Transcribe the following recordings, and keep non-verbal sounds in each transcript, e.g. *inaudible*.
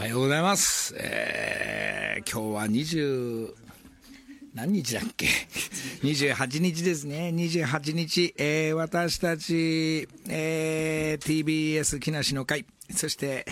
はようございます。えー、今日は20、何日だっけ *laughs* ?28 日ですね。28日、えー、私たち、えー、TBS 木梨の会、そして、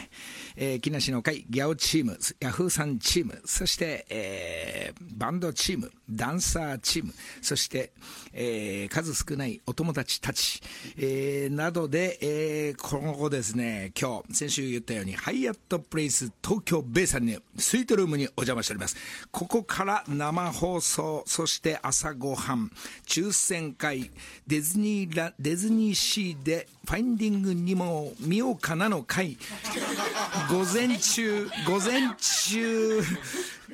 えー、木梨の会、ギャオチーム、ヤフーさんチーム、そして、えー、バンドチーム、ダンサーチーム、そして、えー、数少ないお友達たち、えー、などで、えー、今後ですね、今日、先週言ったように、ハイアットプレイス東京ベイさんに、スイートルームにお邪魔しております。ここから生放送、そして朝ごはん、抽選会、ディズニーラ、ディズニーシーで、ファインディングにも見ようかなの会、午前中、午前中、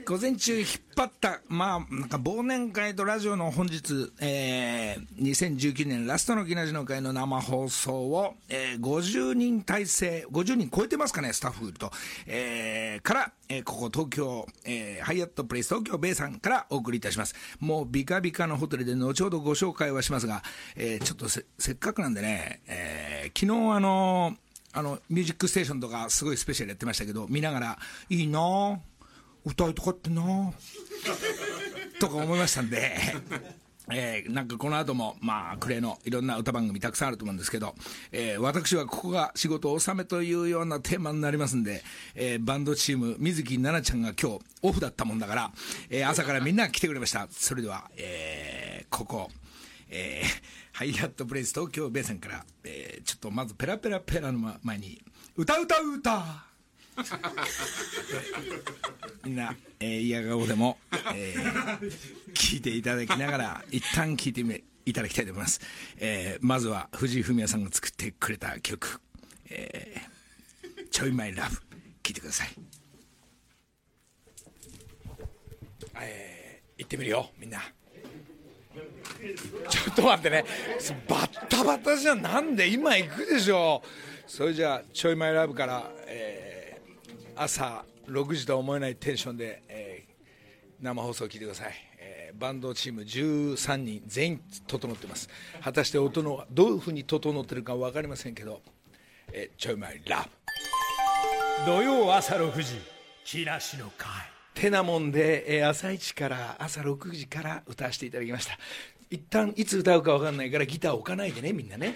午前中引っ張った、まあ、なんか忘年会とラジオの本日、えー、2019年ラストの木梨の会の生放送を、えー、50人体制、50人超えてますかね、スタッフと、えー、から、えー、ここ東京、えー、ハイアットプレイス東京ベイさんからお送りいたします。もうビカビカのホテルで後ほどご紹介はしますが、えー、ちょっとせせっかくなんでね、えー、昨日あのーあの、ミュージックステーションとかすごいスペシャルやってましたけど、見ながら、いいなぁ歌いたかったなぁとか思いましたんで、えーなんかこの後も、まあ、暮れのいろんな歌番組たくさんあると思うんですけど、えー私はここが仕事納めというようなテーマになりますんで、えーバンドチーム、水木奈々ちゃんが今日オフだったもんだから、えー朝からみんな来てくれました。それでは、えーここ、えーハイアットプレイス東京ベイさんから、えーちょっとまずペラペラペラの前に、歌歌う歌 *laughs* みんな、えー、嫌顔でも、えー聞いていただきながら、一旦聞いてみいただきたいと思います。えーまずは藤井フミヤさんが作ってくれた曲、えーちょいマイラブ、聞いてください。えー行ってみるよ、みんな。ちょっと待ってね、バッタバタじゃん、なんで今行くでしょそれじゃあ、ちょいマイラブから、えー朝6時とは思えないテンションで、えー生放送を聞いてください、えーバンドチーム13人全員整ってます。果たして音のどういうふうに整ってるか分かりませんけど、えーちょいマイラブ。土曜朝6時木梨の会。てなもんで、えー朝一から朝6時から歌わせていただきました一旦いつ歌うか分かんないからギター置かないでねみんなね。ね。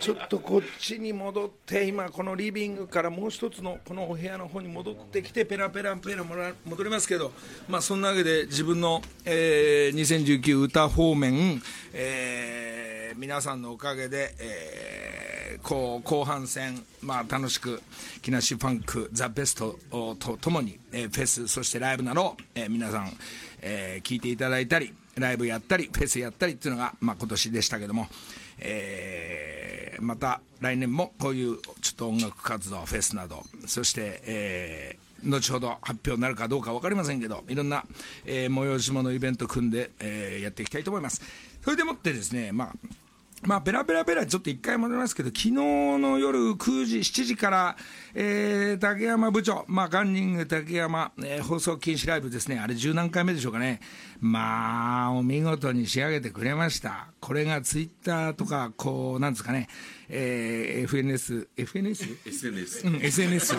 ちょっとこっちに戻って今このリビングからもう一つのこのお部屋の方に戻ってきてペラペラペラもら戻りますけどまあそんなわけで自分の、えー2019歌方面、えー皆さんのおかげで、えーこう後半戦、まあ、楽しく木梨ファンクザ・ベストとともに、えーフェスそしてライブなど、えー皆さん、えー聞いていただいたりライブやったりフェスやったりっていうのが、まあ、今年でしたけども、えーまた来年もこういうちょっと音楽活動フェスなどそして、えー後ほど発表になるかどうか分かりませんけどいろんな、えー催し物イベント組んで、えーやっていきたいと思います。それでもってですねまあまあ、ペラペラペラ、ちょっと一回戻りますけど、昨日の夜9時、7時から、えー、竹山部長、まあ、カンニング竹山、えー放送禁止ライブですね、あれ十何回目でしょうかね。まあ、お見事に仕上げてくれました。これがツイッターとか、こう、なんですかね、えー、FNS、FNS? SNS うん、SNS。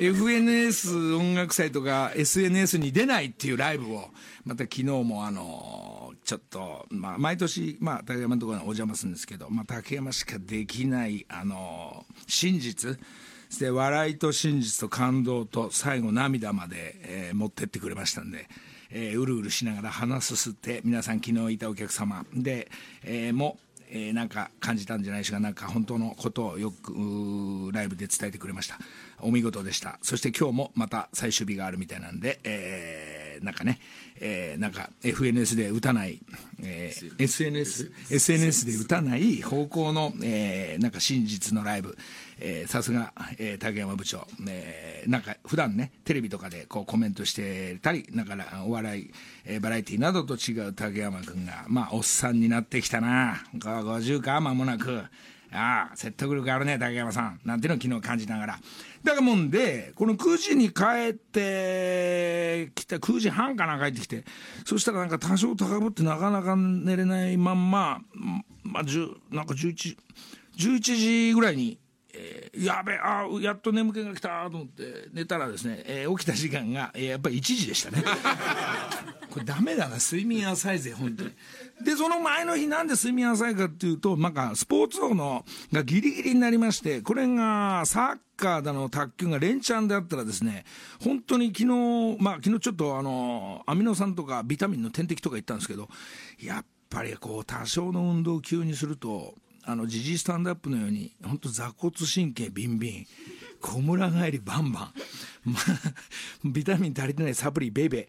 FNS 音楽祭とか SNS に出ないっていうライブを、また昨日もあの、ちょっと、まあ、毎年、まあ、竹山のところにお邪魔するんですけど、まあ、竹山しかできない、あの、真実、そして笑いと真実と感動と最後涙まで、えー持ってってくれましたんで、えーうるうるしながら鼻すすって皆さん昨日いたお客様。で、えーもえーなんか感じたんじゃないしか。なんか本当のことをよくライブで伝えてくれました。お見事でした。そして今日もまた最終日があるみたいなんで、えーえー、なんかね、えー、なんか FNS で打たない、えー、SNS、SNS で打たない方向の、えー、なんか真実のライブ、えー、さすが、えー、竹山部長、えー、なんか普段ね、テレビとかでこうコメントしてたり、だからお笑い、えー、バラエティなどと違う竹山君が、まあ、おっさんになってきたな、50か、間もなく。ああ、説得力あるね、竹山さん。なんていうのを昨日感じながら。だからもんで、この9時に帰ってきて、9時半かな帰ってきて、そしたらなんか多少高ぶってなかなか寝れないまんま、まあ、10なんか11、11時ぐらいに、えー、やべあやっと眠気が来たと思って寝たらですね、えー、起きた時間が、えー、やっぱり1時でしたね。*laughs* これダメだな、睡眠浅いぜ、本当に。で、その前の日なんで睡眠浅いかっていうと、なんかスポーツ王のがギリギリになりまして、これがサッカーだの卓球が連チャンであったらですね、本当に昨日、まあ昨日ちょっとあの、アミノ酸とかビタミンの点滴とか言ったんですけど、やっぱりこう多少の運動を急にすると、あの、ジジスタンドアップのように、本当座骨神経ビンビン、小村帰りバンバン、まあ、ビタミン足りてないサプリベイベー、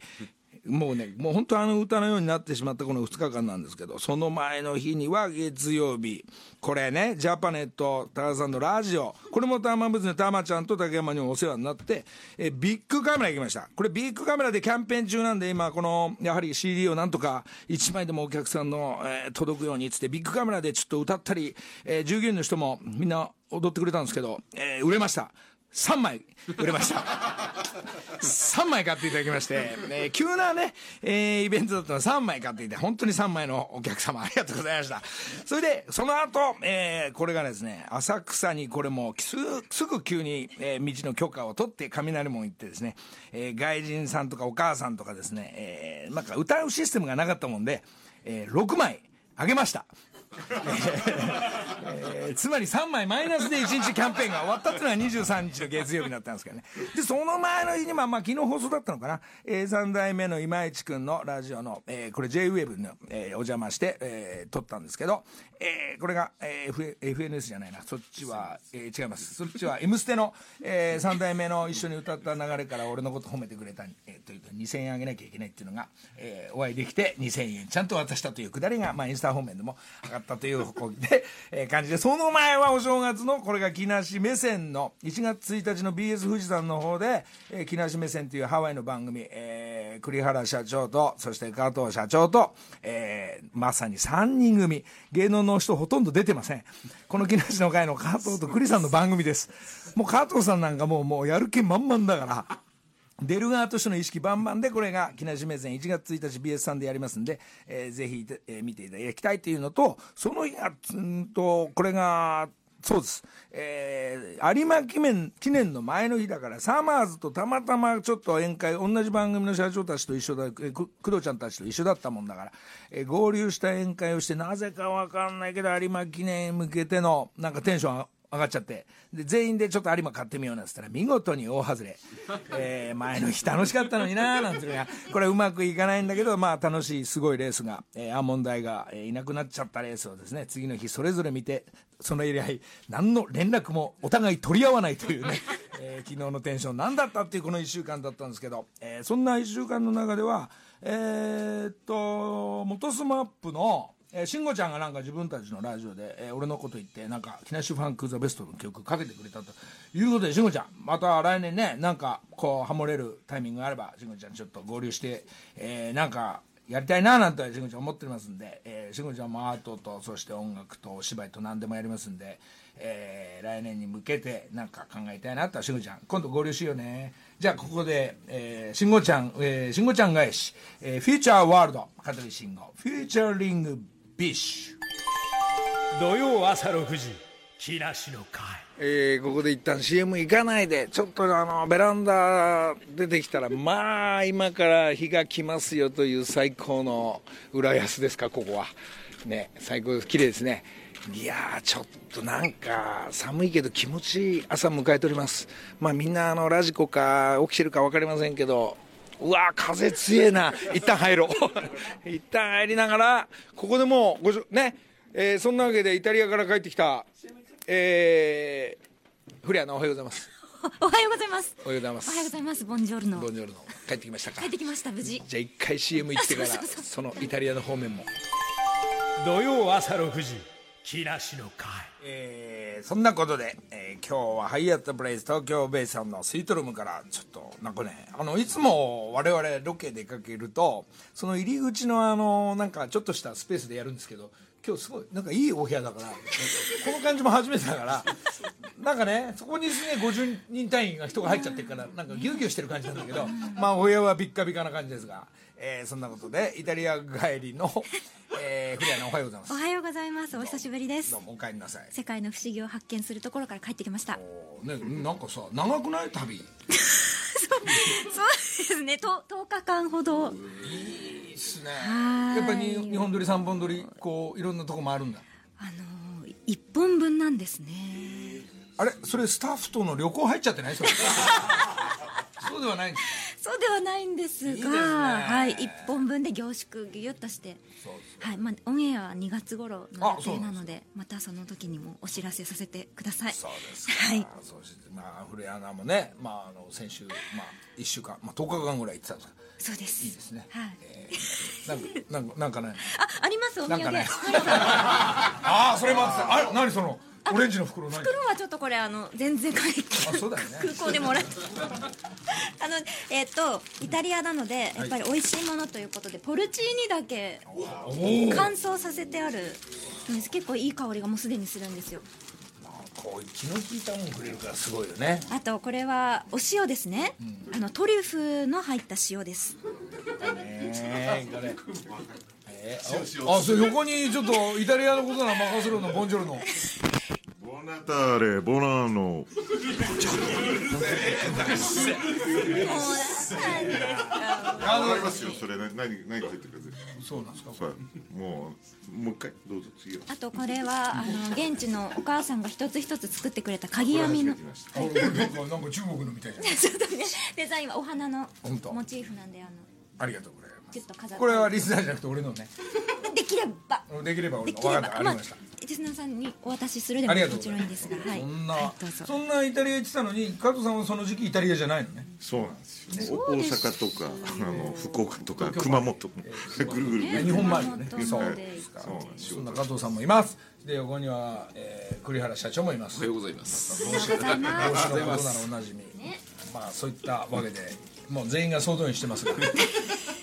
もうね、もう本当あの歌のようになってしまったこの2日間なんですけど、その前の日には月曜日、これね、ジャパネット、高田さんのラジオ、これもターマンブズね、タマちゃんと竹山にお世話になって、えビッグカメラ行きました。これビッグカメラでキャンペーン中なんで、今この、やはり CD をなんとか1枚でもお客さんの、えー、届くようにつって、ビッグカメラでちょっと歌ったり、えー、従業員の人もみんな踊ってくれたんですけど、えー、売れました。3枚売れました。3枚買っていただきまして、えー、急なね、えー、イベントだったの3枚買っていて本当に3枚のお客様ありがとうございました。それでその後、えー、これがですね浅草にこれもすすぐ急に、えー、道の許可を取って雷門行ってですね、えー、外人さんとかお母さんとかですね、えー、なんか歌うシステムがなかったもんで、えー、6枚あげました。えー、つまり3枚マイナスで1日キャンペーンが終わったっていうのが23日の月曜日になったんですけどね。で、その前の日に、まあ、まあ、昨日放送だったのかな。えー、3代目の今市くんのラジオの、えー、これ JWAVE の、えー、お邪魔して、えー、撮ったんですけど、えー、これが、えー、FNS じゃないな。そっちは、えー、違います。そっちは M ステの、えー、3代目の一緒に歌った流れから俺のこと褒めてくれた、えー、というと2000円あげなきゃいけないっていうのが、えー、お会いできて2000円ちゃんと渡したというくだりが、まあ、インスタ方面でも上がったというで、*laughs* えー、感じで、その前はお正月の、これが木梨目線の、1月1日の BS 富士山の方で、えー、木梨目線というハワイの番組、えー、栗原社長と、そして加藤社長と、えー、まさに3人組、芸能のの人ほとんど出てません。この木梨の会の加藤と栗さんの番組です。もう加藤さんなんかもう、もうやる気満々だから、出る側としての意識万々でこれが木梨目線1月1日 BS さんでやりますんで、えー、ぜひ、えー、見ていただきたいというのとその日がうんとこれがそうです、えー、有馬記念記念の前の日だからサマーズとたまたまちょっと宴会同じ番組の社長たちと一緒だ、えー、工藤ちゃんたちと一緒だったもんだから、えー、合流した宴会をしてなぜか分かんないけど有馬記念へ向けてのなんかテンション上がっちゃって。で全員でちょっと有馬買ってみようなんつったら見事に大外れ、えー、前の日楽しかったのになーなんていうのがこれうまくいかないんだけどまあ楽しいすごいレースが、えー、アーモンダイが、えー、いなくなっちゃったレースをですね次の日それぞれ見てその以来何の連絡もお互い取り合わないというね、*laughs* えー、昨日のテンション何だったっていうこの1週間だったんですけど、えー、そんな1週間の中ではえー、っと元スマップのえー、慎吾ちゃんがなんか自分たちのラジオで、えー、俺のこと言ってなんか木梨ファンク・ザ・ベストの曲かけてくれたということで慎吾ちゃんまた来年ねなんかこうハモれるタイミングがあれば慎吾ちゃんちょっと合流して、えー、なんかやりたいななんて慎吾ちゃん思ってますんで、えー、ちゃんもアートとそして音楽とお芝居と何でもやりますんで、えー、来年に向けてなんか考えたいなと慎吾ちゃん。今度合流しようね。じゃあここで、えー、慎吾ちゃん、えー、慎吾ちゃん返し、えー、フューチャーワールド香取慎吾。フューチャーリングビッシュ。土曜朝6時。木梨の会。えー、ここで一旦 CM 行かないで。ちょっとあのベランダ出てきたらまあ今から日が来ますよという最高の浦安ですかここは。ね最高です。綺麗ですね。いやちょっとなんか寒いけど気持ちいい朝迎えております。まあみんなあのラジコか起きてるか分かりませんけどうわ風強えな。一旦入ろう。*laughs* 一旦入りながらここでもうごね、えー、そんなわけでイタリアから帰ってきた。えー、フレアのおはようございます。*laughs* おはようございます。おはようございます。おはようございます。ボンジョルノ。ボンジョルノ。帰ってきましたか？帰ってきました無事。じゃあ一回 CM 行ってから *laughs* そのイタリアの方面も。土曜朝6時木梨の会。えーそんなことで、えー今日はハイアットプレイス東京ベイさんのスイートルームからちょっとなんかねあのいつも我々ロケ出かけるとその入り口のあのなんかちょっとしたスペースでやるんですけど今日すごいなんかいいお部屋だからこの感じも初めてだからなんかねそこにすね50人単位が人が入っちゃってるからなんかギュウギュウしてる感じなんだけどまあお部屋はビッカビカな感じですが、えーそんなことでイタリア帰りの、*laughs* えー、古谷のおはようございます。おはようございます。お久しぶりです。どうもお帰りなさい。世界の不思議を発見するところから帰ってきました。ね、なんかさ長くない？旅。*laughs* そうですね。と10日間ほど。いいっすね。はい。やっぱりに日本撮り3本撮りこういろんなとこもあるんだ。あのー、1本分なんですね。あれ？それスタッフとの旅行入っちゃってない？それ。*laughs* そうではないんですそうではないんですがね。はい、1本分で凝縮ギュギュッとしてはいまあ、オンエアは2月頃の予定なのでまたその時にもお知らせさせてください。そうですか、はい。そうしてまあ古谷アナもね、まあ、あの先週、まあ、1週間、まあ、10日間ぐらい行ってたんですかそうです。いいですね、はい。えーなんかなんかなんかねあありますお土産。ねはい *laughs* ああそれ待ってた。あれ何その？オレンジの袋何袋はちょっとこれあの全然買い。あそうだよね。空港でもらって。あのえっ、とイタリアなのでやっぱり美味しいものということで、ポルチーニだけ乾燥させてあるんです。結構いい香りがもうすでにするんですよ。こう気の利いたもんくれるからすごいよね。あとこれはお塩ですね、あのトリュフの入った塩です。ねえ *laughs* ーああそう横にちょっとイタリアのことなら任せるのボンジョルのボナターレ、ボナーノ。わかりますよ、それ、な何、何が入ってるか全部。そうなんですか？もう、もう一回、どうぞ、次は。あとこれはあの現地のお母さんが一つ一つ作ってくれた鍵編みの。なんかなんか中国のみたいじゃんちょっとね。デザインはお花の本当モチーフなんであの。ありがとうございます。ちょっと飾って。これはリスナーじゃなくて俺のね。*laughs* できれば。できれば俺できれの。分かった。ありばまあましたリスナーさんにお渡しするでもありがとうもちろんですがはい。そんな、はいそんなイタリア行ってたのに加藤さんはその時期イタリアじゃないのね。そうなんですよ。お大阪とか、あの、福岡とか、熊本も。ぐるぐるぐる。日本もあるよねそう。までですかそうなんですそんな加藤さんもいます。で横には、えー栗原社長もいます。おはようございます。おはようございま帽子のことならおなじみ、まあそういったわけでもう全員が総動員してますがす *laughs*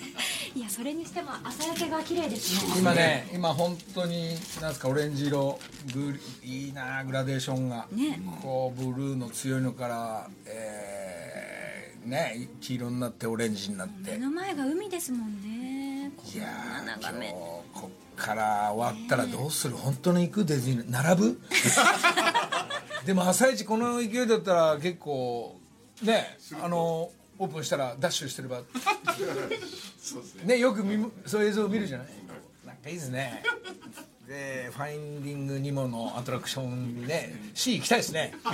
いやそれにしても朝焼けが綺麗ですね。今ね今本当になんですかオレンジ色グリいいなグラデーションが、ね。こうブルーの強いのから、えーね黄色になってオレンジになって。目の前が海ですもんね。こいや眺め。日こっから終わったらどうする？本当に行く？ディズニー並ぶ？*laughs* でも朝一この勢いだったら結構ねあのオープンしたらダッシュしてればね。よく見むそういう映像を見るじゃない？なんかいいですね。でファインディングニモのアトラクションにね C 行きたいですね。ま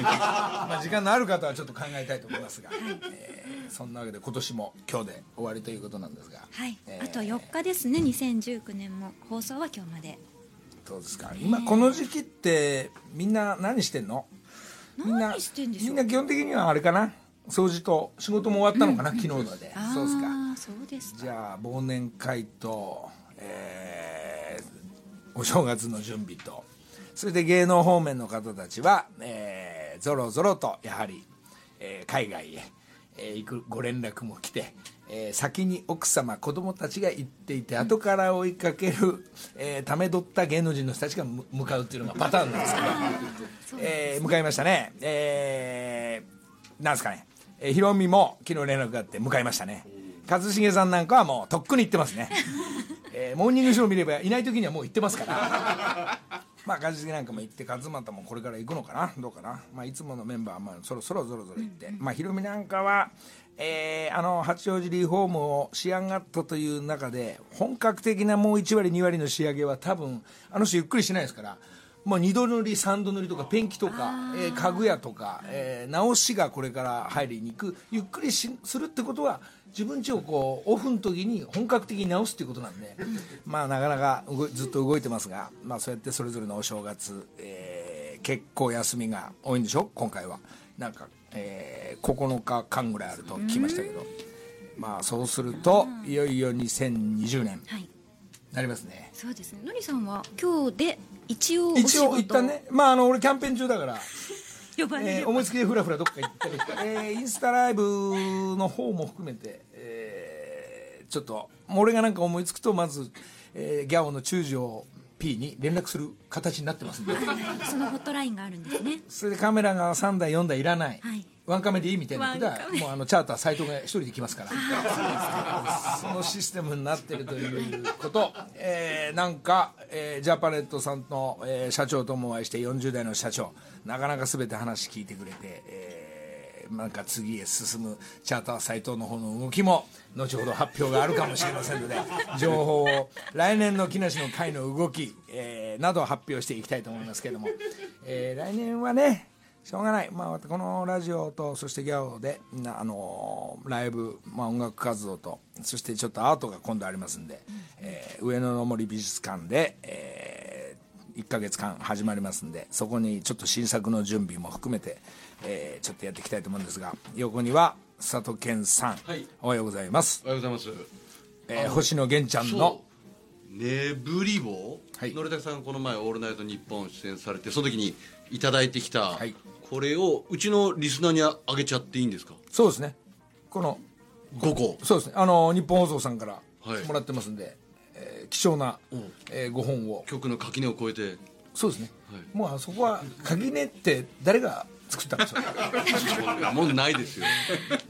あ時間のある方はちょっと考えたいと思いますが、えーそんなわけで今年も今日で終わりということなんですが。はい、えーあと4日ですね。2019年も放送は今日まで。どうですか？今この時期ってみんな何してんの？みんな何してんでしょう？みんな基本的にはあれかな？掃除と仕事も終わったのかな、昨日まで。あそうですか。あそうですか。じゃあ忘年会と、えーお正月の準備と。それで芸能方面の方たちは、えーぞろぞろとやはり、えー海外へ、えー行くご連絡も来て、えー先に奥様子供たちが行っていて後から追いかける、えーため取った芸能人の人たちがむ向かうっていうのがパターンなんですけど、*laughs* えー向かいましたね。えーなんですかね、えー、ヒロミも昨日連絡があって向かいましたね。一茂さんなんかはもうとっくに行ってますね、*laughs* えーモーニングショー見ればいない時にはもう行ってますから。まあ一茂なんかも行って勝俣もこれから行くのかな。どうかな、まあ、いつものメンバーはまあそろそろぞろぞろ行って、まあヒロミなんかはえーあの八王子リフォームを仕上がったという中で本格的なもう1割2割の仕上げは多分あの人ゆっくりしないですからまあ、2度塗り3度塗りとかペンキとか、えー家具屋とか、えー直しがこれから入りに行く。ゆっくりしするってことは自分家をこうオフの時に本格的に直すっていうことなんで、まあなかなかずっと動いてますが、まあ、そうやってそれぞれのお正月、えー結構休みが多いんでしょ？今回は。なんかえー9日間ぐらいあると聞きましたけど、まあそうするといよいよ2020年。はいなりますね。そうですね。のりさんは今日で一応お仕一事応一旦ね。まああの俺キャンペーン中だから、*laughs* 呼ばれる、えー思いつきでふらふらどっか行ったり、えーインスタライブの方も含めて、えーちょっと俺がなんか思いつくとまず、えーギャオの中条 P に連絡する形になってますんで。*laughs* そのホットラインがあるんですね。それでカメラが3台4台いらない、はいワンカメでいいみたいなことはもうあのチャーター斎藤が一人で来ますから。そのシステムになってるということ、えーなんか、えージャパネットさんの、えー社長ともお会いして40代の社長。なかなか全て話聞いてくれて、えーなんか次へ進むチャーター斎藤の方の動きも後ほど発表があるかもしれませんので *laughs* 情報を来年の木梨の会の動き、えーなどを発表していきたいと思いますけれども、えー来年はねしょうがない、まあ、このラジオとそしてギャオでなあのーライブ、まあ、音楽活動とそしてちょっとアートが今度ありますんで、えー上野の森美術館で、え1ヶ月間始まりますんでそこにちょっと新作の準備も含めて、えーちょっとやっていきたいと思うんですが横には佐藤健さん、はい。おはようございます、おはようございます。えー星野源ちゃんのねぶり棒、はい。のりたけさんがこの前「オールナイトニッポン」出演されてその時にいただいてきた、はい。これをうちのリスナーにあげちゃっていいんですか？そうですね。この5個そうですね。あの日本放送さんからはい。もらってますんで、えー貴重な、え5本を。曲の垣根を越えて。そうですね、はい。もうあそこは垣根って誰が作ったんですよ *laughs* もうないですよ。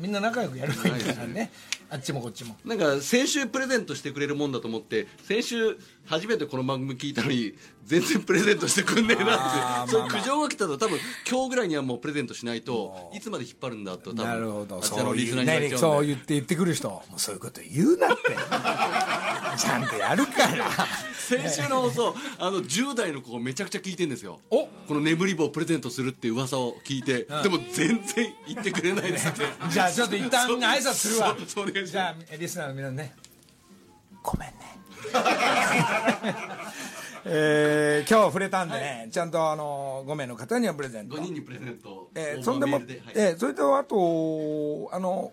みんな仲良くやるべきだからねあっちもこっちも。なんか先週プレゼントしてくれるもんだと思って先週初めてこの番組聞いたのに全然プレゼントしてくんねえなって。そう苦情が来たと多分今日ぐらいにはもうプレゼントしないといつまで引っ張るんだと多分なるほど。のリスナーに言われねちゃうんでそう言って言ってくる人。もうそういうこと言うなって。ちゃんとやる先週の放送あの10代の子がめちゃくちゃ聞いてんですよ。お。この眠り棒をプレゼントするっていう噂を聞いて、でも全然言ってくれないですって。*laughs* じゃあちょっと一旦挨拶するわ。じゃあリスナーの皆さんねごめんねえー今日触れたんでね、ちゃんとあの5名の方にはプレゼント5人にプレゼントえーそんでも、はいえーそれとあとあの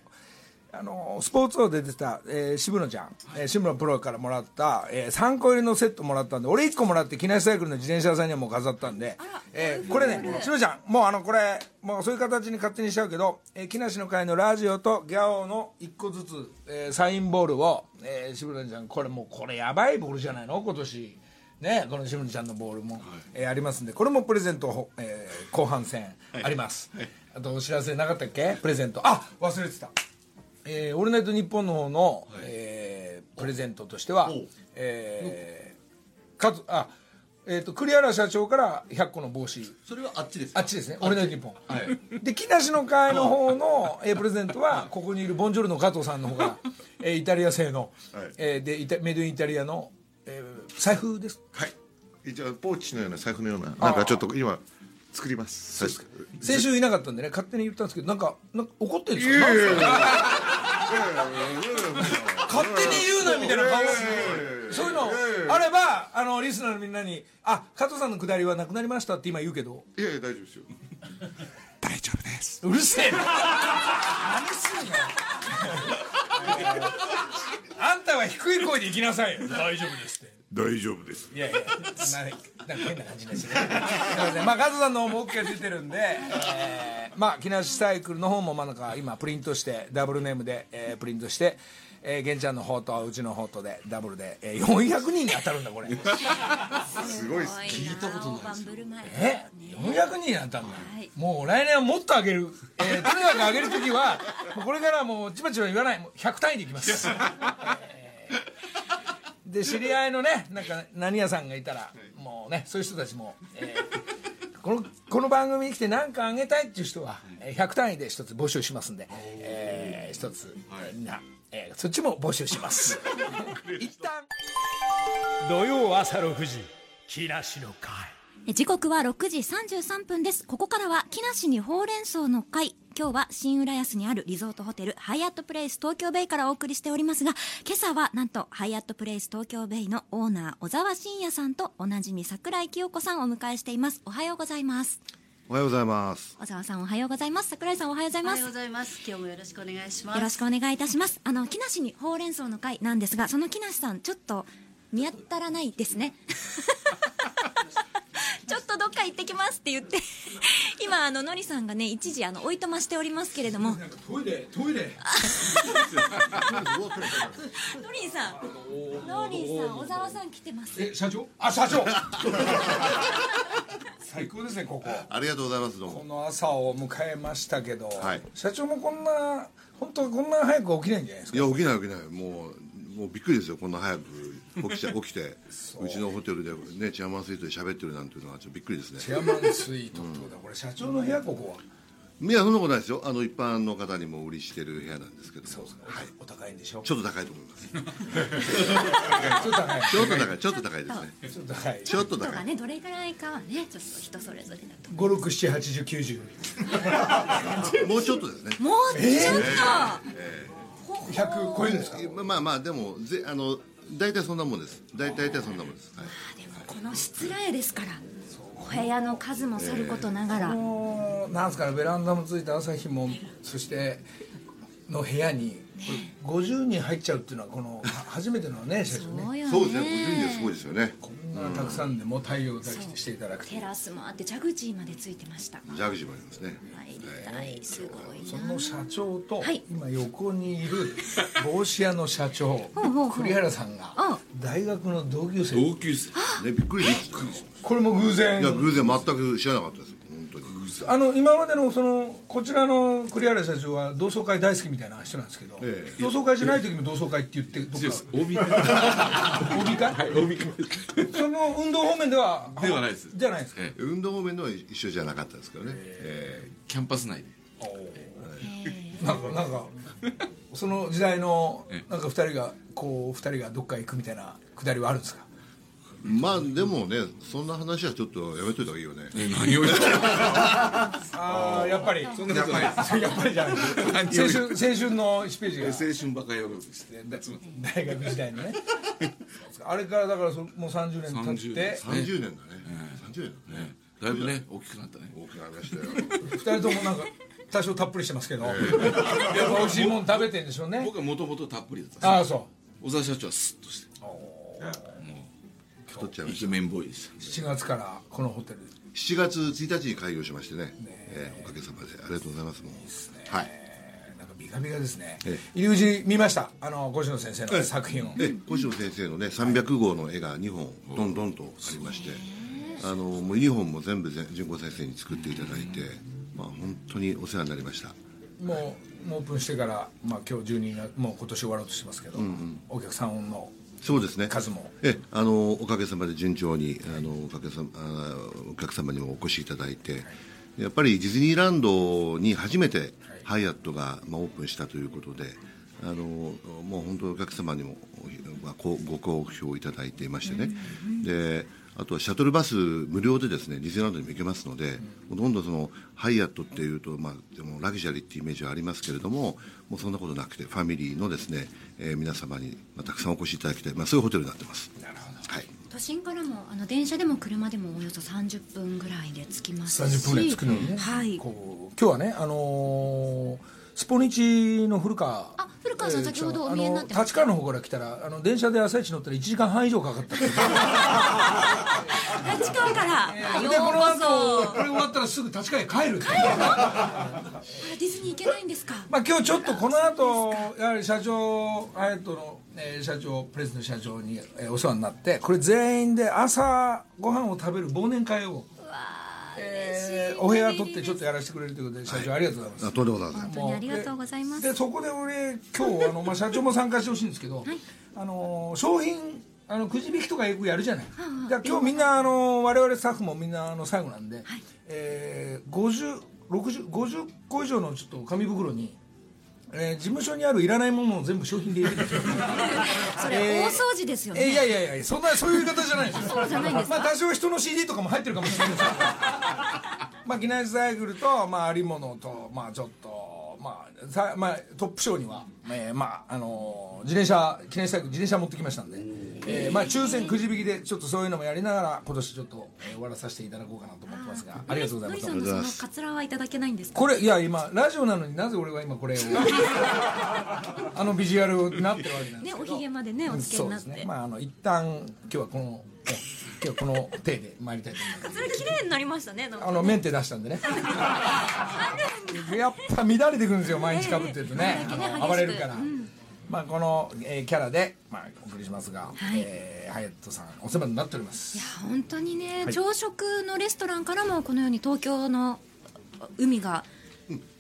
あのスポーツ王で出てた、えー渋野ちゃん、えー渋野プロからもらった、えー3個入りのセットもらったんで俺1個もらって木梨サイクルの自転車屋さんにはもう飾ったんで、えーこれね渋野ちゃんもうあのこれもうそういう形に勝手にしちゃうけど、えー木梨の会のラジオとギャオの1個ずつ、えーサインボールを、えー渋野ちゃんこれもうこれやばいボールじゃないの？今年。ね、この渋野ちゃんのボールも、えーありますんでこれもプレゼント、えー後半戦あります、あとお知らせなかったっけ？プレゼント。あ忘れてた「えーオールナイトニッポン」の方の、えープレゼントとしてはおえーかずあえー、と栗原社長から100個の帽子。それはあっちですあっちですね「オールナイトニッポン」はい。で木梨の会の方の、えープレゼントはここにいるボンジョルの加藤さんの方が、えーイタリア製の、はい。えーでイタメイドインイタリアの、えー財布です。はい。一応ポーチのような財布のようななんかちょっと今作ります。そうです。先週いなかったんでね勝手に言ったんですけどなんかなんか怒ってるんですか？勝手に言うなみたいな顔。そういうのあればあのリスナーのみんなに「あ加藤さんのくだりはなくなりました」って今言うけど。いやいや大丈夫ですよ。大丈夫です。うるせえな。何すんの？あんたは低い声で行きなさいよ。大丈夫ですって大丈夫です。いやいや、ななんか変な感じですね。ません、まあ、ガズさんの方も OK 出てるんで、えーまあ、木梨サイクルの方も、まあ、なんか今プリントして、ダブルネームで、えープリントして。えー、玄ちゃんの方とうちの方とでダブルで、えー、400人に当たるんだこれ。すごいっす聞いたことないですえ？400人に当たるんだ、はい。もう来年はもっと上げる、えーとにかく上げる時はもうこれからはもうちまちま言わない。もう100単位でいきます、えーで知り合いのねなんか何屋さんがいたらもうねそういう人たちも、えーこのこの番組に来て何かあげたいっていう人はえー100単位で一つ募集しますんで、えー一つ、えーみんな、えーそっちも募集します。*laughs* 一旦。土曜朝6時木梨の会。え時刻は6時33分です。ここからは木梨にほうれん草の会今日は新浦安にあるリゾートホテルハイアットプレイス東京ベイからお送りしておりますが今朝はなんとハイアットプレイス東京ベイのオーナー小沢真也さんとおなじみ桜井清子さんをお迎えしていますおはようございますおはようございます。小沢さんおはようございます桜井さんおはようございますおはようございます。今日もよろしくお願いします。よろしくお願いいたしますあの木梨にほうれん草の会なんですがその木梨さんちょっと見当たらないですね。*laughs* ちょっとどっか行ってきますって言って。今あののりさんがね一時あのおいとましておりますけれども。トイレトイレ。*laughs* のりさん。のりさん小沢さん来てます。え社長？あ社長。最高ですねここ。ありがとうございます。どうこも。の朝を迎えましたけど、はい。社長もこんな本当はこんな早く起きないんじゃないですか？いや起きない起きない。もうもうびっくりですよ。こんな早く *laughs* 起きて起きてうちのホテルでねチェアマンスイートで喋ってるなんていうのはちょっとびっくりですね。チェアマンスイートってことだ、これ社長の部屋ここは。いやそんなことないですよ。あの一般の方にも売りしてる部屋なんですけども。そうですね、お高いんでしょ？ちょっと高いと思います。ちょっと高い。ちょっと高い。ちょっと高いですね。ちょっと高い。ちょっととか高い。ねどれぐらいかはねちょっと人それぞれだと。五六七八十九十。*laughs* もうちょっとですね。もうちょっと、百超えるんですか？まあまあでもぜあの大体そんなもんです。大体大体そんなもんです。はい。でもこの失礼ですからお部屋の数もさることながら、もうなんですかねベランダもついた朝日もそしての部屋に50人入っちゃうっていうのはこのは初めてのね社長ねそうよねそうですね。50人ですごいですよね。たくさん。でも対応していただくとテラスもあってジャグジーまでついてました。ジャグジーもありますね。入りたい。すごいそなの社長とはい。今横にいる *laughs* 帽子屋の社長栗原さんがあ。大学の同級生。同級生ね。びっくりです。これも偶然。いや偶然全く知らなかったです。あの今までのそのこちらの栗原社長は同窓会大好きみたいな人なんですけど、ええ。同窓会じゃない時も同窓会って言ってどっ *laughs* か OB 会 OB 会、はい OB 会その運動方面ではではないですじゃないですか。ええ運動方面のは一緒じゃなかったですけどね。えキャンパス内で。なんかなんかその時代のえなんか二人がこう二人がどっか行くみたいなくだりはあるんですか？えまあでもねそんな話はちょっとやめといた方がいいよね。え何を言って *laughs* ああやっぱり。そんなことない。やっぱりじゃない青春青春の1ページが。青春バカ野郎でして大学時代のね。あれからだからそもう30年経30って。三十年。だね。三十年だね。ねだいぶね大きくなったね。大きな話だよ。二人ともなんか多少たっぷりしてますけど。やっぱ美味しいもん食べてんでしょうね。僕はもともとたっぷりだったああそ小沢社長はスッとして太っちゃいました。イケメンボーイでしう7月からこのホテル。7月1日に開業しましてね。え。えおかげさまでありがとうございますもう。はい。なんかビカビカですね。え入り口見ました。あの越野先生の作品を。え越野先生のね300号の絵が2本どんどんとありまして。あのもう2本も全部ぜ純子先生に作っていただいてまあ本当にお世話になりました。もうもうオープンしてから、まあ、今日12月もう今年終わろうとしてますけど、お客さんのそうですね。数も。えあのおかげさまで順調にあのおかげさまあお客様にもお越しいただいて、やっぱりディズニーランドに初めてハイアットが、まあ、オープンしたということであのもう本当お客様にも、ご好評いただいていましてね、であとはシャトルバス無料でですねディズニーランドにも行けますので、ほとんどそのハイアットっていうと、まあ、でもラグジュアリーっていうイメージはありますけれどももうそんなことなくてファミリーのですね、えー皆様に、まあ、たくさんお越しいただきたい、まあ、そういうホテルになってます。はい。都心からもあの電車でも車でもおよそ30分ぐらいで着きますし30分ぐらい着くのにね、はい。こう今日はねあのースポニチの古川あ古川さん先ほどお見えになって立川の方から来たらあの電車で朝一乗ったら1時間半以上かかった立川から。*laughs* でこの後これ終わったらすぐ立川へ帰るっていう。あらディズニー行けないんですか？*laughs* まあ今日ちょっとこの後やはり社長ハヤットの、えー社長プレスの社長に、えーお世話になってこれ全員で朝ご飯を食べる忘年会を、えーお部屋取ってちょっとやらせてくれるということで社長ありがとうございます、あとんでもございません本当にありがとうございます。でそこで俺今日あの、まあ、社長も参加してほしいんですけど、あの商品あのくじ引きとかよくやるじゃない、じゃあ今日みんなあの我々スタッフもみんなあの最後なんで、えー、506050個以上のちょっと紙袋に、えー事務所にあるいらないものを全部商品で入れてる。*laughs* それ大掃除ですよね。えーいやいやいやそんなそういう言い方じゃないですよ。そうじゃないんですかまあ多少人の CD とかも入ってるかもしれないですけど。*laughs* まあギネスサイクルとまあありものとまあちょっとまあさまあトップ賞には、えーまああの自転車記念サイクル自転車持ってきましたんで、えーまあ抽選くじ引きでちょっとそういうのもやりながら今年ちょっと、えー終わらさせていただこうかなと思ってますが。ありがとうございます。のりさんのそのカツラはいただけないんですか？これいや今ラジオなのになぜ俺は今これを？*laughs* あのビジュアルになってるわけなんでねおすけど。ひげまでねお付けになって、そうですね。まああの一旦今日はこのえ今日はこの手で参りたいと思います。カツラ綺麗になりましたねなんかあのメンテ出したんでね。やっぱ乱れてくるんですよ毎日かぶってるとね,、暴れるから、まあこの、えーキャラで、まあ、お送りしますが、はい。えーハヤットさんお世話になっております。いや本当にね、はい。朝食のレストランからもこのように東京の海が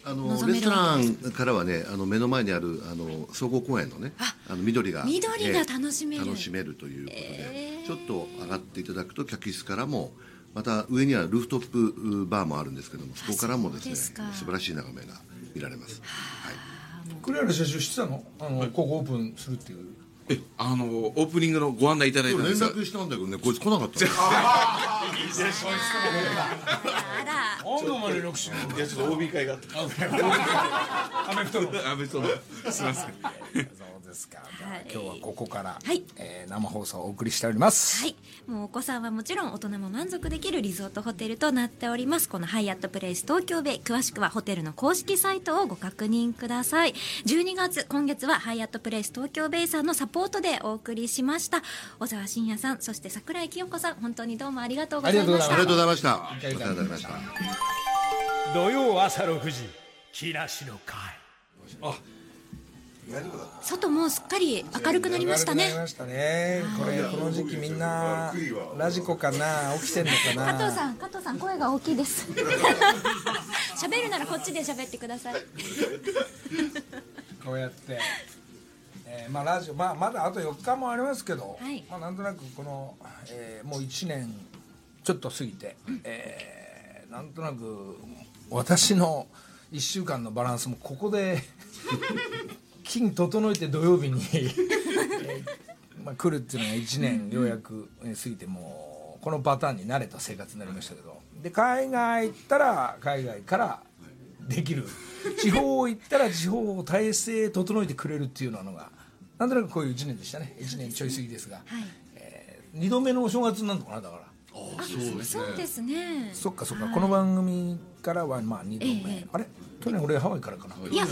あのレストランからはねあの目の前にあるあの総合公園のねあの緑が緑がええ楽しめる。楽しめるということで、えー。ちょっと上がっていただくと客室からもまた上にはルーフトップバーもあるんですけどもそこからもですね素晴らしい眺めが見られます、はい栗原社長知ってたの？あの、ここオープンするっていう。えあのオープニングのご案内いただいたん連です。が絡したんだけどねこいつ来なかった。のあらあどうも連絡しないいやちょっと OB 会があったアメフトのあ別にすいませんですか、はい。今日はここから、はい。えー生放送をお送りしております、はい、もうお子さんはもちろん大人も満足できるリゾートホテルとなっております。このハイアットプレイス東京ベイ詳しくはホテルの公式サイトをご確認ください。12月今月はハイアットプレイス東京ベイさんのサポートでお送りしました。小沢慎也さんそして桜井清子さん本当にどうもありがとうございました。ありがとうございました。ありがとうございました。土曜朝6時木梨の会外もすっかり明るくなりましたね。明るくなりましたね。これこの時期みんなラジコかな起きてんのかな。加藤さん加藤さん声が大きいです。*laughs* 喋るならこっちで喋ってください。*laughs* こうやって、えーまあラジオ、まあ、まだあと4日もありますけど、はい。まあ、なんとなくこの、えーもう1年ちょっと過ぎて、えーなんとなく私の1週間のバランスもここで *laughs* 金整えて土曜日に、*laughs* えーまあ、来るっていうのが1年ようやくえー過ぎてもうこのパターンに慣れた生活になりましたけど。で海外行ったら海外からできる。地方行ったら地方を体制整えてくれるっていうのがなんとなくこういう1年でしたね。1年ちょい過ぎですが、え2度目のお正月になるのかなだからそうですね。そっかそっか、この番組からはまあ2度目、ええあれ？去年俺ハワイからかな、いや、あ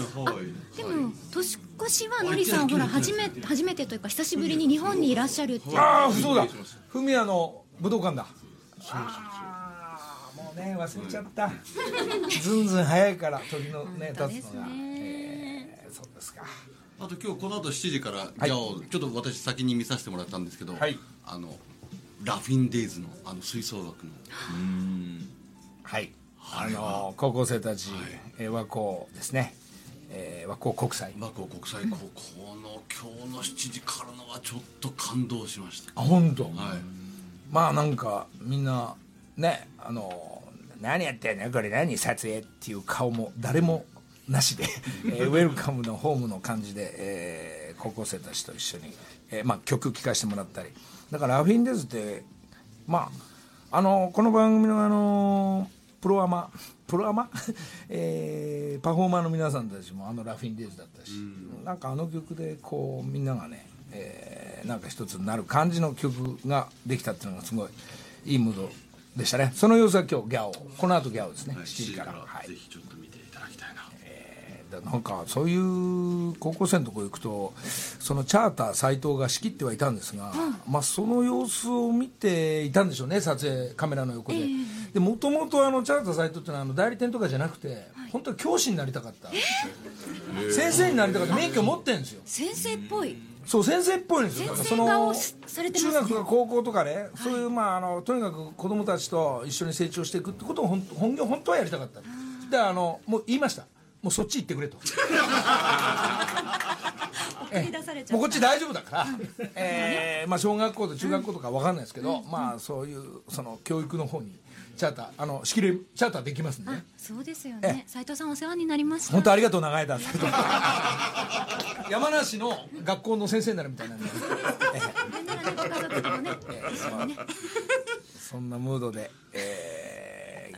でも年越しはのりさんほら初め初めてというか久しぶりに日本にいらっしゃるっていう。ああそうだ。フミヤの武道館だ。あー。もうね忘れちゃった。ずんずん早いから時のね経つのが、ね。えーそうですか。あと今日この後7時からギャオ、ちょっと私先に見させてもらったんですけど、はい。あのラフィンデイズのあの吹奏楽の。はい。あの高校生たち、えー和光ですね、えー和光国際。和光国際高校の今日の7時からのはちょっと感動しました。あ本当、はい。まあなんかみんなねあの何やってんの？これ何撮影っていう顔も誰もなしで、*laughs* えーウェルカムのホームの感じで、えー高校生たちと一緒に、えーまあ、曲聴かせてもらったりだからラフィンデズってまああのこの番組のあのプロアマプロアマ、*laughs* *laughs* えーパフォーマーの皆さんたちもあのラフィンデイズだったし、なんかあの曲でこうみんながね、えーなんか一つになる感じの曲ができたっていうのがすごいいいムードでしたね。その様子は今日ギャオ。この後ギャオですね、はい7時から。はい。ぜひちょっとなんかそういう高校生のとこ行くとそのチャーター斎藤が仕切ってはいたんですが、まあ、その様子を見ていたんでしょうね撮影カメラの横で。でもともとあのチャーター斎藤っていうのはあの代理店とかじゃなくて、本当は教師になりたかった先生になりたかった。免許持ってるんですよ先生っぽい。そう先生っぽいんですよ。だから先生顔されてますね。中学とか高校とかね、そういうまああのとにかく子供たちと一緒に成長していくってことを本本業本当はやりたかった。であのもう言いましたもうそっち行ってくれと。*laughs* こっち大丈夫だから、えーまあ、小学校と中学校とか分かんないですけど、まあそういうその教育の方にチャーターあの仕切れチャーターできますねそうですよえね斉藤さんお世話になりました。本当ありがとう長い間山梨の学校の先生になるみたいなんで、*laughs* えなんならねそんなムードで、えー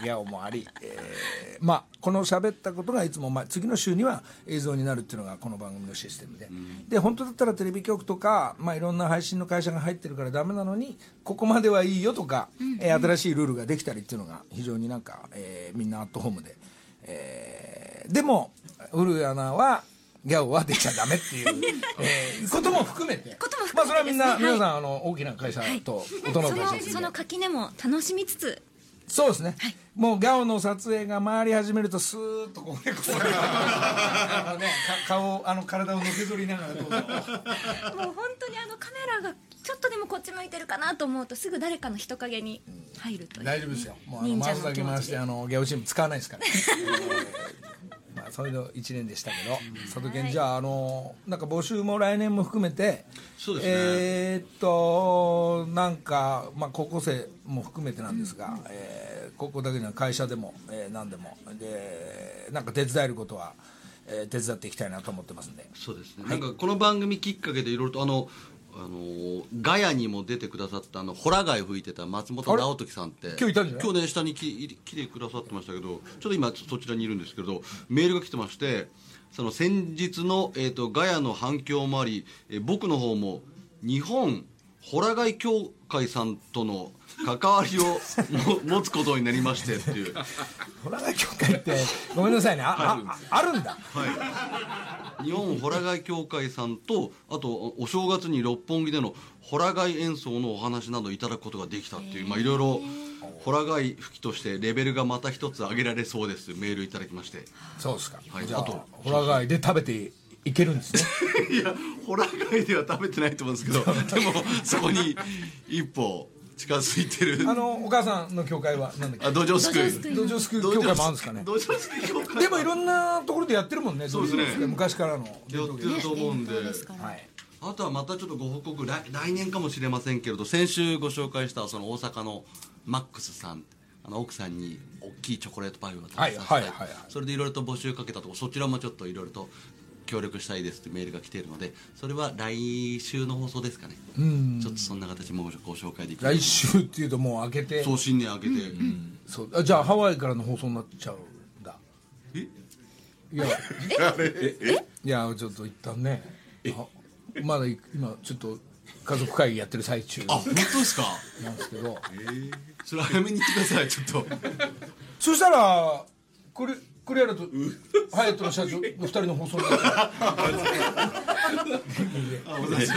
ギャオもあり、えーーまあ、この喋ったことがいつも、まあ、次の週には映像になるっていうのがこの番組のシステムで、で本当だったらテレビ局とか、まあ、いろんな配信の会社が入ってるからダメなのにここまではいいよとか、えー新しいルールができたりっていうのが非常になんか、えーみんなアットホームで、えーでも古谷アナはギャオはできちゃダメっていう、*laughs* えーことも含めて。こともまあ、それはみんな、皆さんあの大きな会社と大人のそ会社のその垣根も楽しみつつ。そうですね、もうギャオの撮影が回り始めるとスーッとこうねこうあのねか顔あの体をのけぞりながらどうぞ。もう本当にあのカメラがちょっとでもこっち向いてるかなと思うとすぐ誰かの人影に入るという大丈夫ですよ。もうあの回すだけ回してあのギャオチーム使わないですから、え *laughs* ーまあ、それの1年でしたけど佐渡県じゃああのなんか募集も来年も含めてそうですね。えーっとなんか、まあ、高校生も含めてなんですが、えー高校だけじゃ会社でも、えー何でも。でなんか手伝えることは、えー手伝っていきたいなと思ってますんで。そうですね、なんかこの番組きっかけでいろいろとあのあのガヤにも出てくださったあのホラ貝吹いてた松本直時さんって今日いたんじゃない？今日ね下に来来てくださってましたけどちょっと今そちらにいるんですけどメールが来てましてその先日の、えー、とガヤの反響もあり、えー僕の方も日本ホラ貝協会さんとの関わりをも *laughs* 持つことになりましてっていう。ホラガ協会ってごめんなさいね。あああるんだ。日本ホラ貝協会さんとあとお正月に六本木でのホラ貝演奏のお話などいただくことができたっていうまあいろいろホラ貝吹きとしてレベルがまた一つ上げられそうです。メールいただきまして。そうですか、はい。じゃああとホラガイで食べていけるんですね。*laughs* いやホラ貝では食べてないと思うんですけどでもそこに一歩近づいてる。あのお母さんの教会はなんだっけ？あ土壌すくい道場救い協会もあるんですかね？土壌すくい協会。でもいろんなところでやってるもんねそうですね。昔からの。やってると思うんで。はい。あとはまたちょっとご報告来来年かもしれませんけれど先週ご紹介したその大阪のマックスさんあの奥さんに大きいチョコレートパイを渡させたはいはいはいはい。それでいろいろと募集かけたとこそちらもちょっといろいろと協力したいですってメールが来ているのでそれは来週の放送ですかね。ちょっとそんな形もご紹介できる。来週っていうともう開けて。そう新年明けて、そう。あじゃあハワイからの放送になっちゃうんだ。え？いや。*laughs* いやちょっと一旦ね。あまだい今ちょっと家族会議やってる最中。あ本当ですか？なんですけど。それ早めに言ってくださいちょっと。そしたらクリクリアラとハヤトの社長の二人の放送 *laughs*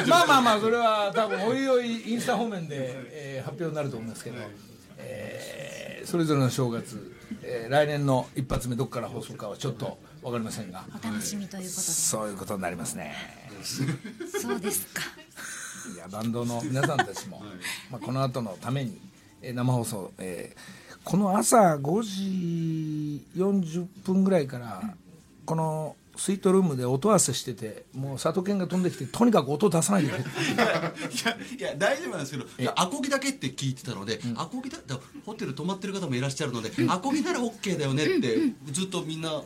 まあまあまあそれは多分おいおいインスタ方面で、えー発表になると思いますけど、えーそれぞれの正月、えー来年の一発目どこから放送かはちょっと分かりませんが。お楽しみということそういうことになりますね。でそうですか。いやバンドの皆さんたちも、まあ、この後のために、えー生放送、えーこの朝5時40分ぐらいからこのスイートルームで音合わせしててもう佐藤健が飛んできてとにかく音出さないでいやいや大丈夫なんですけどいやアコギだけって聞いてたので、アコギだだホテル泊まってる方もいらっしゃるので、アコギなら OK だよねって、ずっとみんな。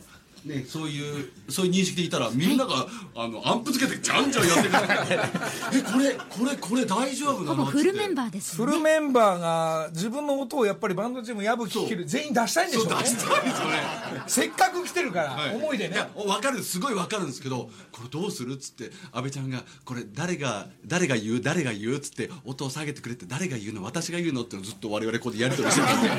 ね、そういうそういう認識でいたらみんなが、あのアンプつけてじゃんじゃんやってる *laughs* えこれこれこれ大丈夫なほのぼフルメンーバーですね。ルメンバーが自分の音をやっぱりバンドチーム矢吹きる全員出したいんでしょうね。出したいですよね。せっかく来てるから、思いでね。いや分かるすごい分かるんですけどこれどうするっつって阿部ちゃんがこれ誰が誰が言う誰が言うっつって音を下げてくれって誰が言うの私が言うのってずっと我々ここでやり取りしてたんで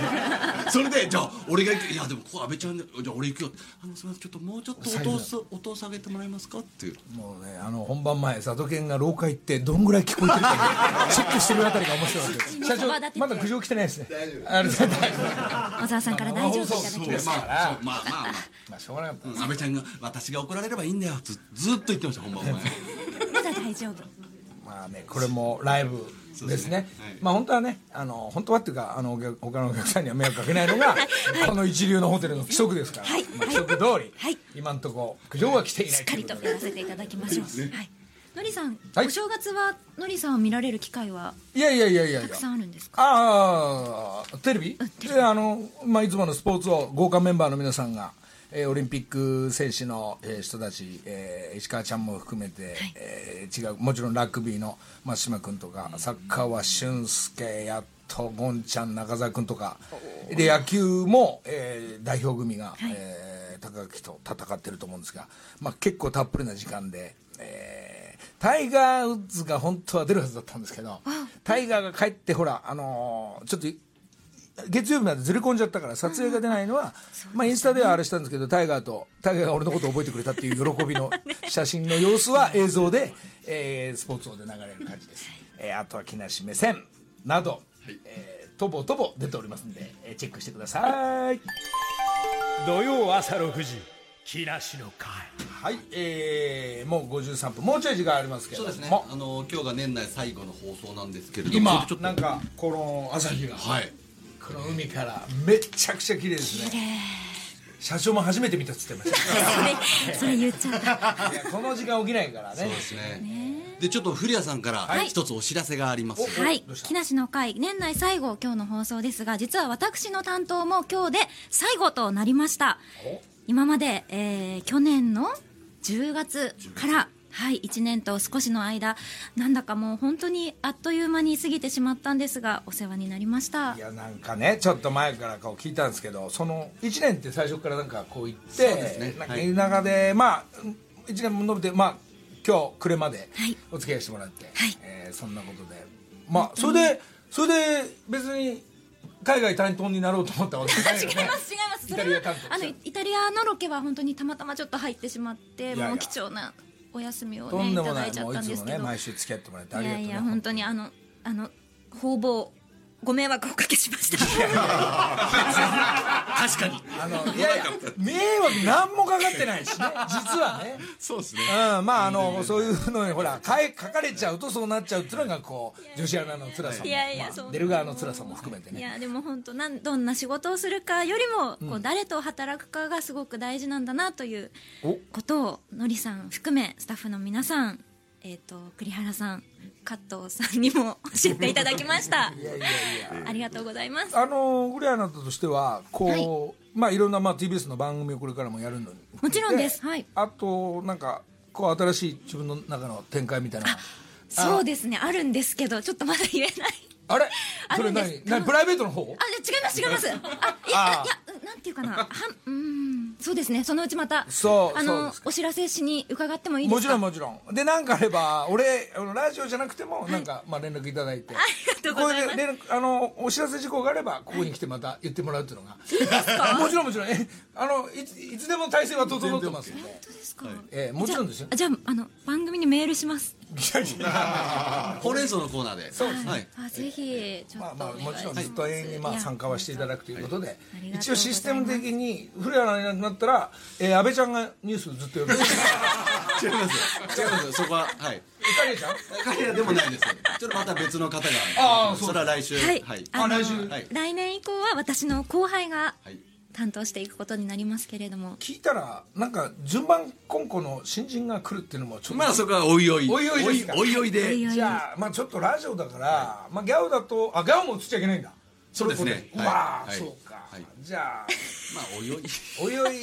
*laughs* それでじゃあ俺が行くいやでもここ阿部ちゃんでじゃあ俺行くよ。あのすみませんちょっともうちょっと音をさ音を下げてもらえますかっていう。もうねあの本番前佐渡健が廊下行ってどんぐらい聞こえてるか *laughs* チェックしてるあたりが面白いわけです。*laughs* 社長まだ苦情来てないですね。あれ大丈夫。小沢さんから大丈夫いただきましたまあそう。まあまあまあ。まあしょうがなかったまあ阿部ちゃんが私が怒られればいいんだよずずっと言ってました本番前。*laughs* まだ大丈夫。まあねこれもライブですね。はい。まあ本当はねあの本当はっていうかあの他のお客さんには迷惑かけないのがこの一流のホテルの規則ですから、はい。まあ規則通り、はい。今のところ苦情は来ていないしっかりとやらせていただきましょう。はい。のりさん、はい。お正月はのりさんを見られる機会はいやいやいやいや。いやたくさんあるんですかああテレビ。であの、まあ、いつものスポーツを豪華メンバーの皆さんが、えーオリンピック選手の、えー人たち、えー石川ちゃんも含めて、えー違うもちろんラグビーの松島君とかサッカーは俊介やっとゴンちゃん中澤君とかで野球も、えー代表組が、えー高木と戦ってると思うんですが、まあ、結構たっぷりな時間で、えータイガー・ウッズが本当は出るはずだったんですけどタイガーが帰ってほら、あのーちょっと月曜日までずれ込んじゃったから撮影が出ないのは、まあ、インスタではあれしたんですけどタイガーとタイガーが俺のことを覚えてくれたっていう喜びの *laughs* 写真の様子は映像で、えースポーツ王で流れる感じです、えーあとは木梨目線など、えーとぼとぼ出ておりますんで、えーチェックしてください。土曜朝6時木梨の会。はいえー、もう53分。もうちょい時間ありますけど。そうですね。もあの今日が年内最後の放送なんですけれども。今ちょっと。なんかこの朝日が、はいこの海から。めちゃくちゃ綺麗ですね。社長も初めて見たっつってました。*laughs* それそれ言っちゃった。いやこの時間起きないからね。そうですね。でちょっと古谷さんからはい。一つお知らせがあります、はい。木梨の会年内最後今日の放送ですが実は私の担当も今日で最後となりました。今まで、えー去年の10月からはい1年と少しの間なんだかもう本当にあっという間に過ぎてしまったんですがお世話になりました。いやなんかねちょっと前からこう聞いたんですけどその1年って最初からなんかこう言ってそうですね。なんかはい。田舎で、まあ1年も伸びてまあ今日暮れまではい。お付き合いしてもらって、はい。えーそんなことで。まあそれでそれで別に海外担当になろうと思ったわけじゃないよね。違います違います。イそれはタリア担当あのイタリアのロケは本当にたまたまちょっと入ってしまっていやいや。もう貴重なお休みをねい。ただないちゃったんですけど。つもね毎週付き合ってもらってあいりがとうねやいや本当に。あのあの方々ご迷惑をおかけしました。確かに。あのいやいや。迷惑何もかかってないしね。実はね。そうですね。うん、まああのそういうのにほらかえ書かれちゃうとそうなっちゃうっていうのがこう女子アナの辛さもいやいやまあそう。出る側の辛さも含めてね。いやでも本当なんどんな仕事をするかよりも、こう誰と働くかがすごく大事なんだなというお。ことをのりさん含めスタッフの皆さんえっ、と栗原さん加藤さんにも教えていただきました。いやいやいや。ありがとうございます。あのグレアナとしてはこう、まあいろんな、まあ、TBS の番組をこれからもやるのに。もちろんです。はい。あとなんかこう新しい自分の中の展開みたいなそうですね。あるんですけどちょっとまだ言えない。あれ？*laughs* それ何？何？プライベートの方？あ違います違います。あいやあいやなんていうかな。はんうーんそうですね。そのうちまたそうあのお知らせしに伺ってもいいですか？もちろんもちろん。で何かあれば俺ラジオじゃなくてもなんか、まあ、連絡いただいて。ありがとうございます。あのお知らせ事項があればここに来てまた言ってもらうっていうのが。*laughs* もちろんもちろん。えあのいついつでも体制は整ってますんで。本当ですか、ええもちろんですよ。じゃあじゃああの番組にメールします *laughs* ほうれん草のコーナーで。そうですはい。あぜひちょまあっとまあもちろんずっと永遠に参加はしていただくということで、一応システム的に古谷アナになったら、えー、安倍ちゃんがニュースずっと読むイ違います違いますそこははい。タリアちゃん？彼らでもないですちょっとまた別の方が。あーそれは来週。はい、来週。はい来年以降は私の後輩がはい担当していくことになりますけれども。聞いたらなんか順番今後の新人が来るっていうのもちょっとまあそこはおいおい。おいおいおいおいで。じゃあまあちょっとラジオだから、まあギャオだとあギャオも映っちゃいけないんだ。そうですね。うわあ、はい。そうか、はいじゃあまあおいおい。おいおい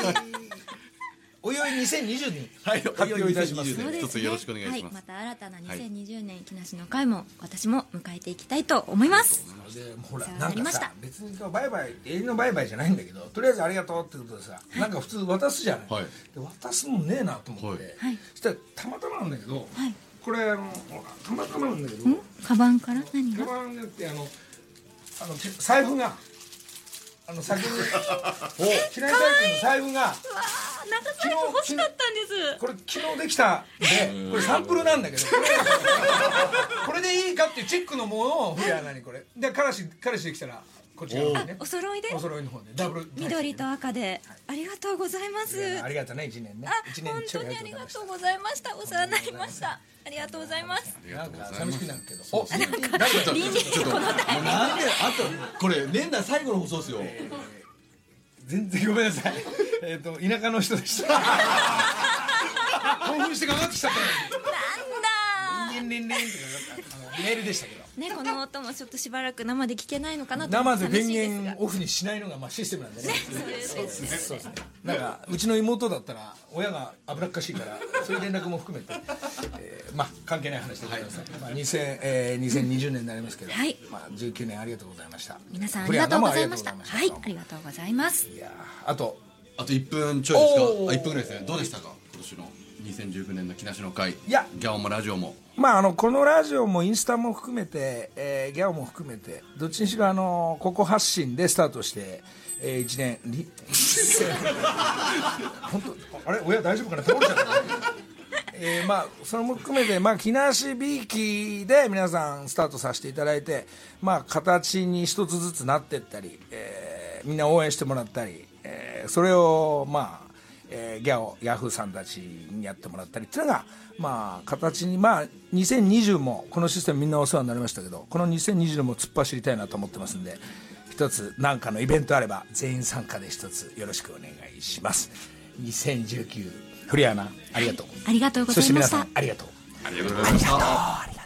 2020にはい発表いたします。おいおい2020そうですね一つよろしくお願いします。はい、また新たな2020年木梨の会も私も迎えていきたいと思います。でほらなかさなんりました。別にバイバイ永遠のバイバイじゃないんだけどとりあえずありがとうってことでさ、なんか普通渡すじゃない、はい。で渡すもんねえなと思って、はい。そしたらたまたまなんだけど、はい。これあのほらたまたまなんだけどん？カバンから？何カがバンによってあのあ *laughs* の財布があの先に。平井大君の財布がうわー長財布欲しかったんです。これ昨日できたんでこれサンプルなんだけど。*laughs* これでいいかっていうチェックのものを古谷アナにこれ？で彼氏彼氏できたらこっち側にね。お揃いで？お揃いの方で。ダブル緑と赤で。ありがとうございます。ありがとうね一年ね。あ一年本当にありがとうございました。お世話になりました。ありがとうございます。なんか寂しくなるけど。おなんか臨時でこのタイミングなんであとこれ年内最後の放送ですよ全然ごめんなさい。*laughs* えっと田舎の人でした。*laughs* 興奮してかかってきちゃったなんだリンリンリンってかかったあのメールでしたけどねこの音もちょっとしばらく生で聞けないのかなと生で電源オフにしないのがまあシステムなんでね。そうですねそうですね。なんかうちの妹だったら親が脂っかしいからそういう連絡も含めて、えーまあ関係ない話でございます、まあ2000えー、2020年になりますけど、はい。まあ、19年ありがとうございました。皆さんありがとうございました。はい生ありがとうございます。いやーあと。あと1分ちょいですか？あおー。1分ぐらいですね。どうでしたか？今年の2019年の木梨の会。いや。ギャオもラジオも。まあ、あのこのラジオもインスタも含めて、えーギャオも含めてどっちにしろあのここ発信でスタートして、え1年に *laughs* 本当あれ？親大丈夫かな？倒れちゃった。えーまあそれも含めて、まあ、木梨びいきで皆さんスタートさせていただいて、まあ、形に一つずつなっていったり、えーみんな応援してもらったり、えーそれをまあえーギャオヤフーさんたちにやってもらったりっていうのが、まあ、形に、まあ、2020もこのシステムみんなお世話になりましたけどこの2020も突っ走りたいなと思ってますんで一つ何かのイベントあれば全員参加で一つよろしくお願いします。2019フリアナありがとう、ありがとうござそして皆いましたさんありがとう。ありがとうございました